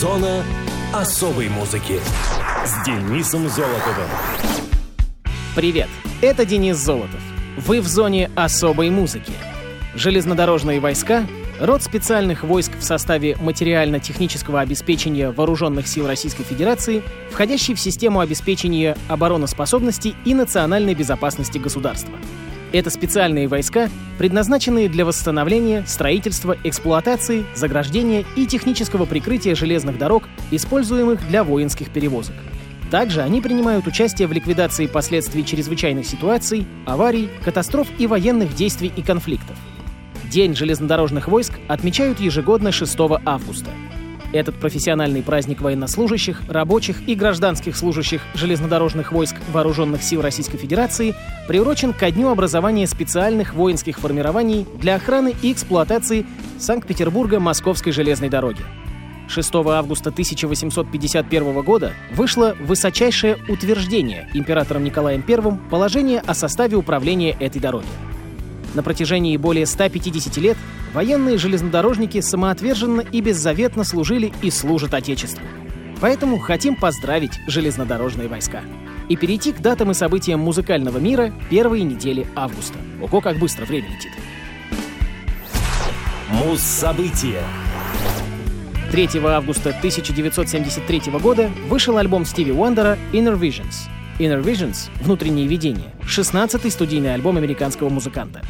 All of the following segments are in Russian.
Зона особой музыки с Денисом Золотовым. Привет, это Денис Золотов. Вы в зоне особой музыки. Железнодорожные войска — род специальных войск в составе материально-технического обеспечения Вооруженных сил Российской Федерации, входящий в систему обеспечения обороноспособности и национальной безопасности государства — это специальные войска, предназначенные для восстановления, строительства, эксплуатации, заграждения и технического прикрытия железных дорог, используемых для воинских перевозок. Также они принимают участие в ликвидации последствий чрезвычайных ситуаций, аварий, катастроф и военных действий и конфликтов. День железнодорожных войск отмечают ежегодно 6 августа. Этот профессиональный праздник военнослужащих, рабочих и гражданских служащих железнодорожных войск Вооруженных сил Российской Федерации приурочен ко дню образования специальных воинских формирований для охраны и эксплуатации Санкт-Петербурга Московской железной дороги. 6 августа 1851 года вышло высочайшее утверждение императором Николаем I положение о составе управления этой дороги. На протяжении более 150 лет военные железнодорожники самоотверженно и беззаветно служили и служат Отечеству. Поэтому хотим поздравить железнодорожные войска. И перейти к датам и событиям музыкального мира первой недели августа. Ого, как быстро время летит. Муз-события 3 августа 1973 года вышел альбом Стиви Уандера «Inner Visions», Inner Visions — «Внутренние видения» — 16-й студийный альбом американского музыканта.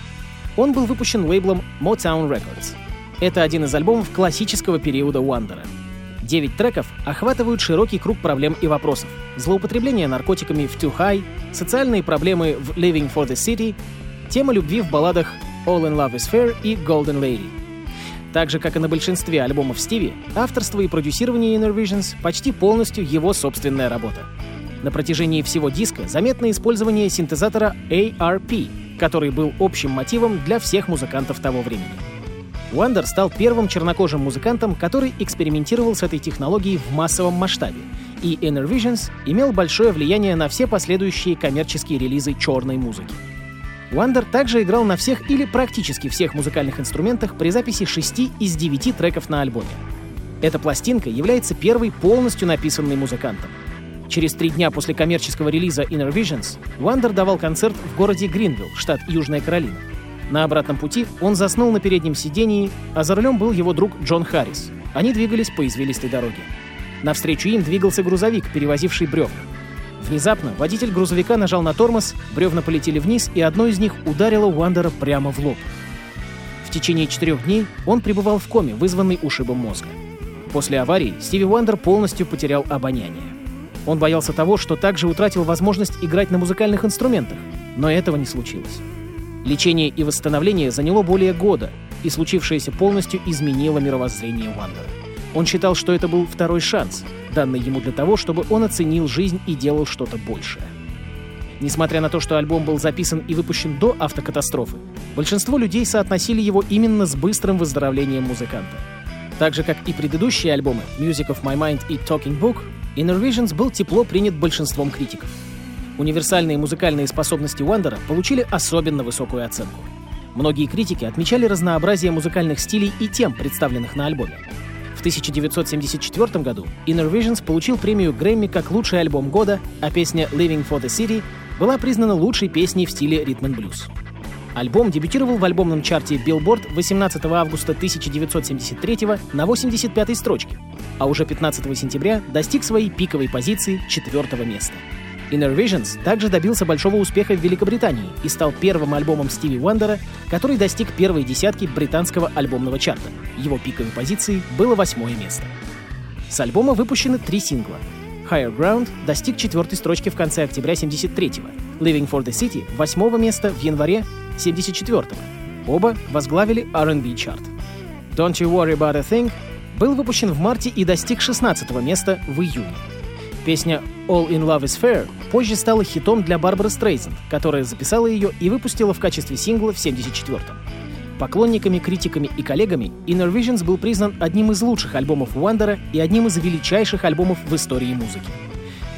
Он был выпущен лейблом Motown Records. Это один из альбомов классического периода Уандера. Девять треков охватывают широкий круг проблем и вопросов. Злоупотребление наркотиками в Too High, социальные проблемы в Living for the City, тема любви в балладах All in Love is Fair и Golden Lady. Так же, как и на большинстве альбомов Стиви, авторство и продюсирование Inner Visions почти полностью его собственная работа. На протяжении всего диска заметно использование синтезатора ARP, который был общим мотивом для всех музыкантов того времени. Уандер стал первым чернокожим музыкантом, который экспериментировал с этой технологией в массовом масштабе, и Inner Visions имел большое влияние на все последующие коммерческие релизы черной музыки. Уандер также играл на всех или практически всех музыкальных инструментах при записи 6 из 9 треков на альбоме. Эта пластинка является первой полностью написанной музыкантом — Через три дня после коммерческого релиза Innervisions Вандер давал концерт в городе Гринвилл, штат Южная Каролина. На обратном пути он заснул на переднем сидении, а за рулем был его друг Джон Харрис. Они двигались по извилистой дороге. Навстречу им двигался грузовик, перевозивший бревна. Внезапно водитель грузовика нажал на тормоз, бревна полетели вниз, и одно из них ударило Уандера прямо в лоб. В течение четырех дней он пребывал в коме, вызванной ушибом мозга. После аварии Стиви Уандер полностью потерял обоняние. Он боялся того, что также утратил возможность играть на музыкальных инструментах, но этого не случилось. Лечение и восстановление заняло более года, и случившееся полностью изменило мировоззрение Уандера. Он считал, что это был второй шанс, данный ему для того, чтобы он оценил жизнь и делал что-то большее. Несмотря на то, что альбом был записан и выпущен до автокатастрофы, большинство людей соотносили его именно с быстрым выздоровлением музыканта. Так же, как и предыдущие альбомы Music of My Mind и Talking Book, Inner Visions был тепло принят большинством критиков. Универсальные музыкальные способности Уандера получили особенно высокую оценку. Многие критики отмечали разнообразие музыкальных стилей и тем, представленных на альбоме. В 1974 году Inner Visions получил премию Грэмми как лучший альбом года, а песня Living for the City была признана лучшей песней в стиле ритм блюз. Альбом дебютировал в альбомном чарте Billboard 18 августа 1973 на 85-й строчке, а уже 15 сентября достиг своей пиковой позиции четвертого места. Inner Visions также добился большого успеха в Великобритании и стал первым альбомом Стиви Уандера, который достиг первой десятки британского альбомного чарта. Его пиковой позицией было восьмое место. С альбома выпущены три сингла. Higher Ground достиг четвертой строчки в конце октября 73-го, Living for the City — восьмого места в январе 74-го. Оба возглавили R&B чарт. Don't You Worry About a Thing был выпущен в марте и достиг 16 места в июне. Песня All in Love is Fair позже стала хитом для Барбары Стрейзен, которая записала ее и выпустила в качестве сингла в 74-м. Поклонниками, критиками и коллегами Inner Visions был признан одним из лучших альбомов Уандера и одним из величайших альбомов в истории музыки.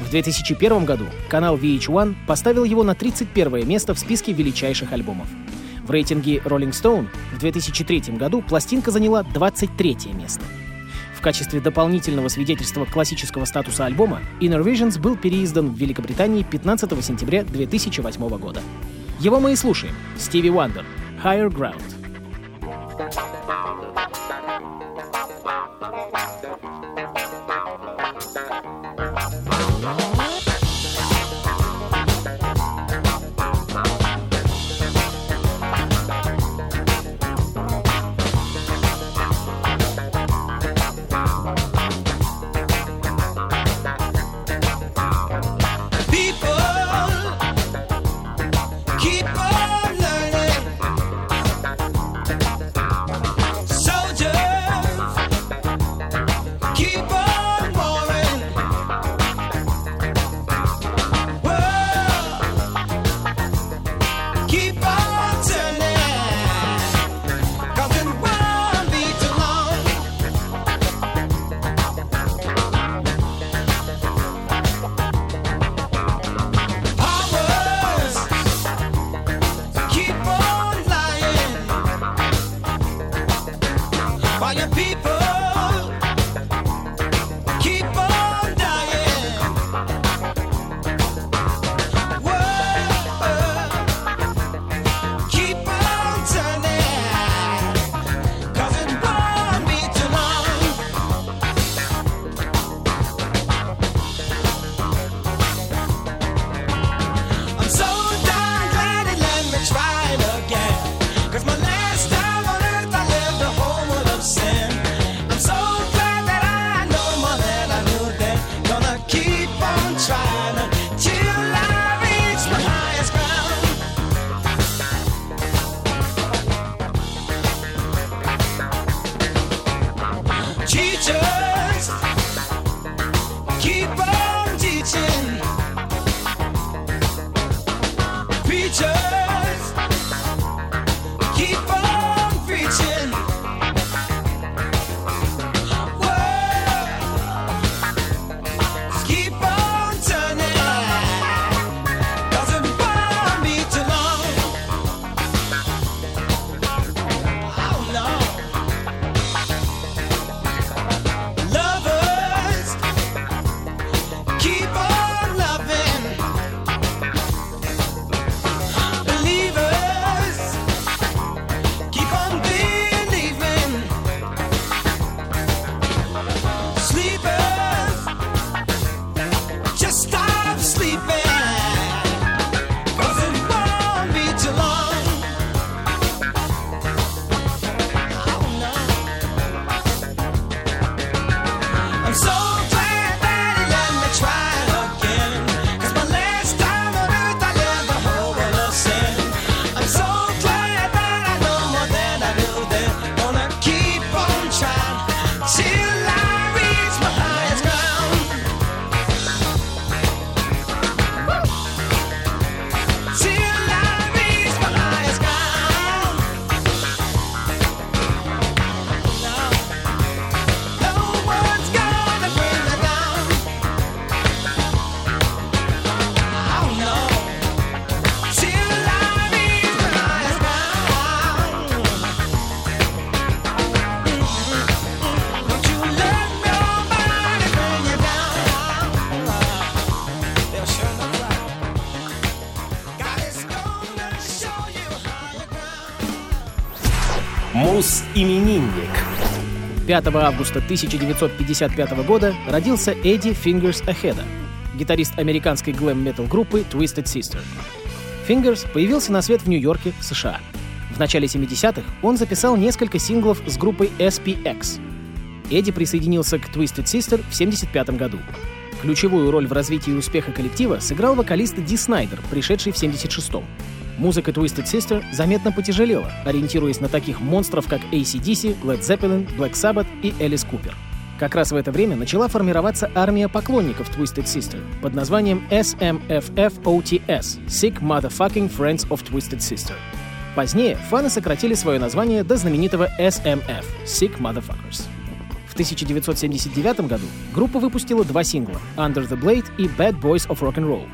В 2001 году канал VH1 поставил его на 31 место в списке величайших альбомов. В рейтинге Rolling Stone в 2003 году пластинка заняла 23 место. В качестве дополнительного свидетельства классического статуса альбома Inner Visions был переиздан в Великобритании 15 сентября 2008 года. Его мы и слушаем. Стиви Уандер. Higher Ground. 5 августа 1955 года родился Эдди Fingers Ahead, гитарист американской глэм-метал группы Twisted Sister. Fingers появился на свет в Нью-Йорке, США. В начале 70-х он записал несколько синглов с группой SPX. Эдди присоединился к Twisted Sister в 1975 году. Ключевую роль в развитии успеха коллектива сыграл вокалист Ди Снайдер, пришедший в 1976 музыка Twisted Sister заметно потяжелела, ориентируясь на таких монстров, как ACDC, Led Zeppelin, Black Sabbath и Элис Купер. Как раз в это время начала формироваться армия поклонников Twisted Sister под названием SMFFOTS — Sick Motherfucking Friends of Twisted Sister. Позднее фаны сократили свое название до знаменитого SMF — Sick Motherfuckers. В 1979 году группа выпустила два сингла — Under the Blade и Bad Boys of Rock and Roll.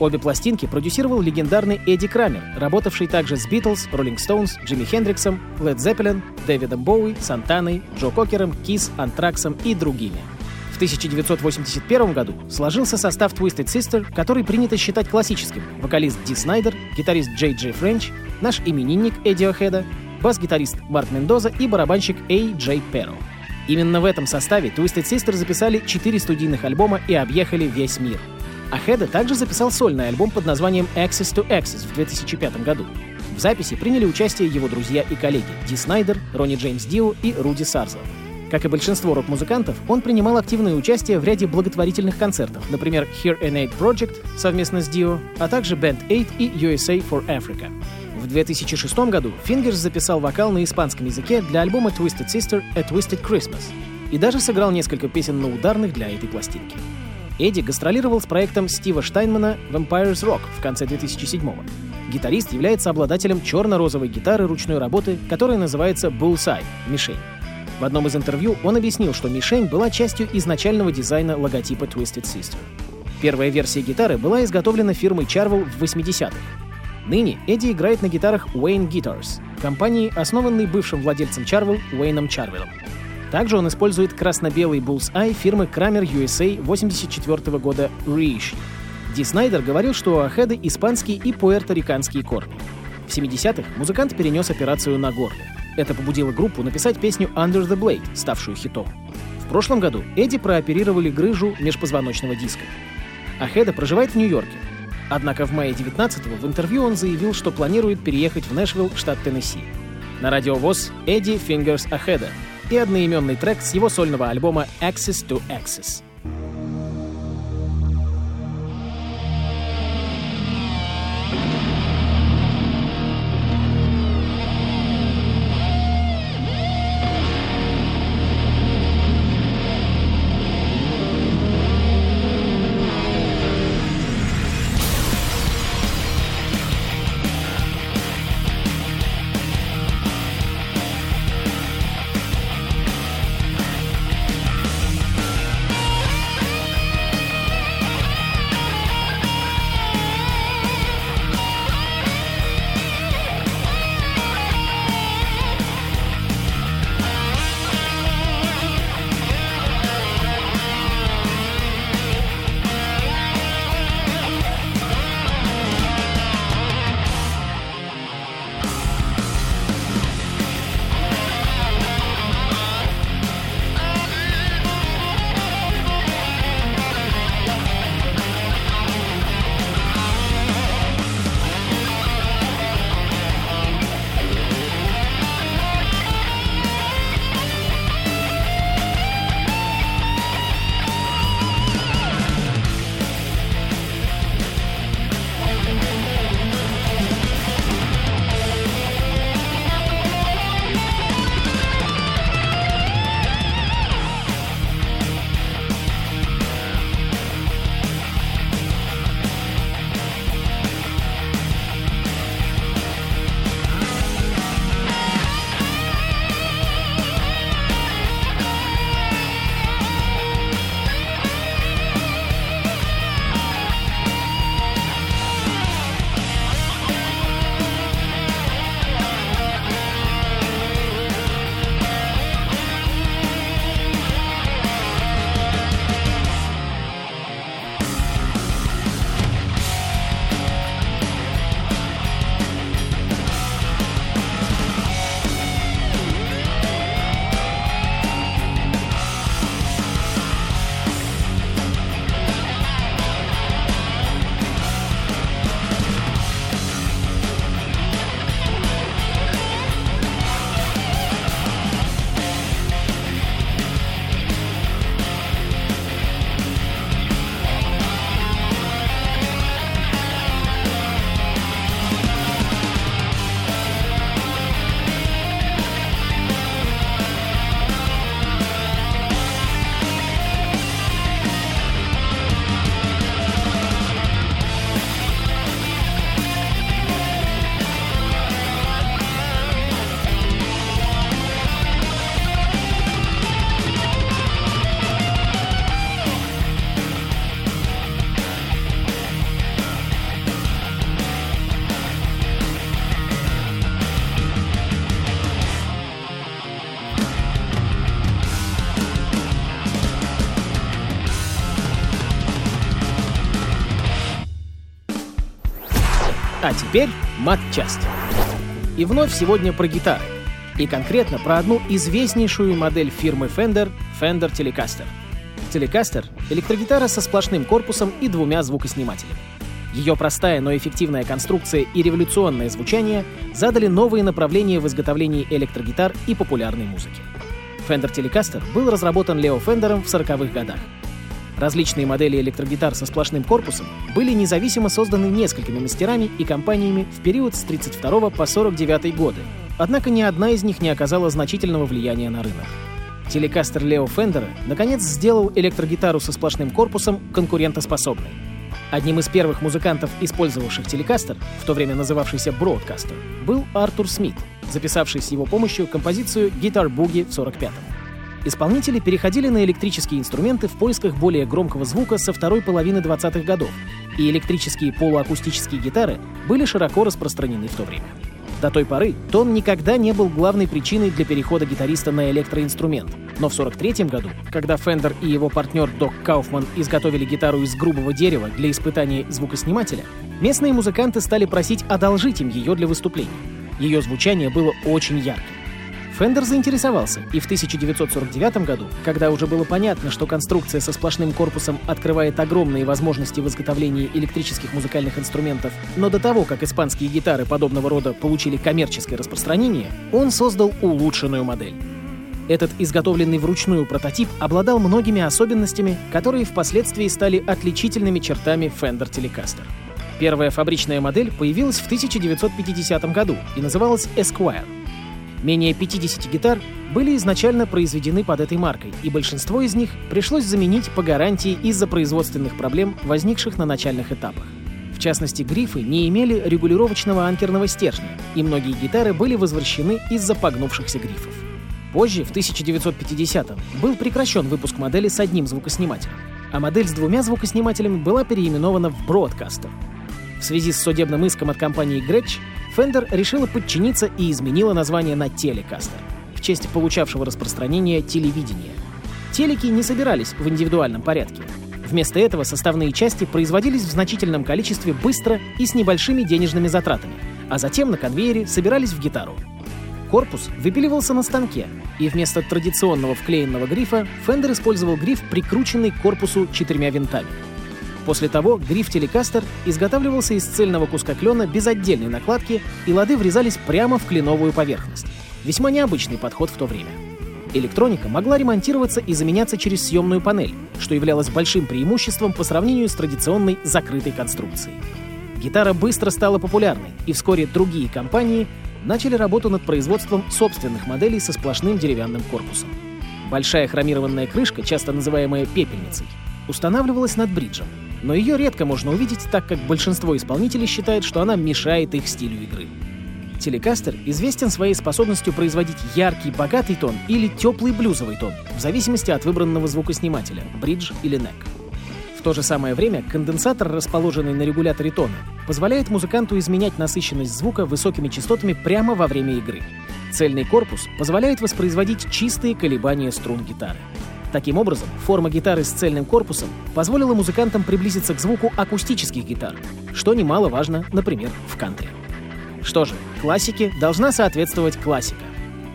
Обе пластинки продюсировал легендарный Эдди Крамер, работавший также с Битлз, Роллинг Стоунс, Джимми Хендриксом, Лед Зеппелин, Дэвидом Боуи, Сантаной, Джо Кокером, Кис, Антраксом и другими. В 1981 году сложился состав Twisted Sister, который принято считать классическим. Вокалист Ди Снайдер, гитарист Джей Джей Френч, наш именинник Эдди О'Хеда, бас-гитарист Марк Мендоза и барабанщик Эй Джей Перро. Именно в этом составе Twisted Sister записали четыре студийных альбома и объехали весь мир. Ахеда также записал сольный альбом под названием Access to Access в 2005 году. В записи приняли участие его друзья и коллеги Ди Снайдер, Ронни Джеймс Дио и Руди Сарзо. Как и большинство рок-музыкантов, он принимал активное участие в ряде благотворительных концертов, например, Here and Aid Project совместно с Dio, а также Band 8 и USA for Africa. В 2006 году Фингерс записал вокал на испанском языке для альбома Twisted Sister A Twisted Christmas и даже сыграл несколько песен на ударных для этой пластинки. Эдди гастролировал с проектом Стива Штайнмана Vampires Rock в конце 2007 -го. Гитарист является обладателем черно-розовой гитары ручной работы, которая называется Bullseye — мишень. В одном из интервью он объяснил, что мишень была частью изначального дизайна логотипа Twisted Sister. Первая версия гитары была изготовлена фирмой Charvel в 80-х. Ныне Эдди играет на гитарах Wayne Guitars, компании, основанной бывшим владельцем Charvel Уэйном Чарвелом. Также он использует красно-белый Bullseye фирмы Kramer USA 84 года Reissue. Ди Снайдер говорил, что у Ахеда испанские и пуэрториканские корни. В 70-х музыкант перенес операцию на горле. Это побудило группу написать песню Under the Blade, ставшую хитом. В прошлом году Эдди прооперировали грыжу межпозвоночного диска. Ахеда проживает в Нью-Йорке. Однако в мае 19-го в интервью он заявил, что планирует переехать в Нэшвилл, штат Теннесси. На радиовоз Эдди Fingers Ахеда и одноименный трек с его сольного альбома Access to Access. А теперь мат-часть. И вновь сегодня про гитары. И конкретно про одну известнейшую модель фирмы Fender — Fender Telecaster. Telecaster — электрогитара со сплошным корпусом и двумя звукоснимателями. Ее простая, но эффективная конструкция и революционное звучание задали новые направления в изготовлении электрогитар и популярной музыки. Fender Telecaster был разработан Лео Фендером в 40-х годах. Различные модели электрогитар со сплошным корпусом были независимо созданы несколькими мастерами и компаниями в период с 32 по 49 годы, однако ни одна из них не оказала значительного влияния на рынок. Телекастер Лео Фендера наконец сделал электрогитару со сплошным корпусом конкурентоспособной. Одним из первых музыкантов, использовавших телекастер, в то время называвшийся Бродкастер, был Артур Смит, записавший с его помощью композицию «Guitar Boogie» в 45-м. Исполнители переходили на электрические инструменты в поисках более громкого звука со второй половины 20-х годов, и электрические полуакустические гитары были широко распространены в то время. До той поры тон никогда не был главной причиной для перехода гитариста на электроинструмент. Но в 1943 году, когда Фендер и его партнер Док Кауфман изготовили гитару из грубого дерева для испытаний звукоснимателя, местные музыканты стали просить одолжить им ее для выступлений. Ее звучание было очень ярким. Фендер заинтересовался, и в 1949 году, когда уже было понятно, что конструкция со сплошным корпусом открывает огромные возможности в изготовлении электрических музыкальных инструментов, но до того, как испанские гитары подобного рода получили коммерческое распространение, он создал улучшенную модель. Этот изготовленный вручную прототип обладал многими особенностями, которые впоследствии стали отличительными чертами Fender Telecaster. Первая фабричная модель появилась в 1950 году и называлась Esquire. Менее 50 гитар были изначально произведены под этой маркой, и большинство из них пришлось заменить по гарантии из-за производственных проблем, возникших на начальных этапах. В частности, грифы не имели регулировочного анкерного стержня, и многие гитары были возвращены из-за погнувшихся грифов. Позже, в 1950-м, был прекращен выпуск модели с одним звукоснимателем, а модель с двумя звукоснимателями была переименована в Broadcaster. В связи с судебным иском от компании Gretsch Fender решила подчиниться и изменила название на Telecaster в честь получавшего распространение телевидения. Телеки не собирались в индивидуальном порядке. Вместо этого составные части производились в значительном количестве быстро и с небольшими денежными затратами, а затем на конвейере собирались в гитару. Корпус выпиливался на станке, и вместо традиционного вклеенного грифа Fender использовал гриф, прикрученный к корпусу четырьмя винтами. После того гриф телекастер изготавливался из цельного куска клена без отдельной накладки, и лады врезались прямо в кленовую поверхность. Весьма необычный подход в то время. Электроника могла ремонтироваться и заменяться через съемную панель, что являлось большим преимуществом по сравнению с традиционной закрытой конструкцией. Гитара быстро стала популярной, и вскоре другие компании начали работу над производством собственных моделей со сплошным деревянным корпусом. Большая хромированная крышка, часто называемая пепельницей, устанавливалась над бриджем, но ее редко можно увидеть, так как большинство исполнителей считает, что она мешает их стилю игры. Телекастер известен своей способностью производить яркий, богатый тон или теплый блюзовый тон, в зависимости от выбранного звукоснимателя — бридж или нек. В то же самое время конденсатор, расположенный на регуляторе тона, позволяет музыканту изменять насыщенность звука высокими частотами прямо во время игры. Цельный корпус позволяет воспроизводить чистые колебания струн гитары. Таким образом, форма гитары с цельным корпусом позволила музыкантам приблизиться к звуку акустических гитар, что немаловажно, например, в кантри. Что же, классике должна соответствовать классика.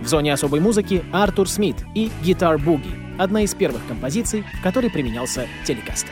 В зоне особой музыки Артур Смит и «Guitar Boogie» — одна из первых композиций, в которой применялся телекастер.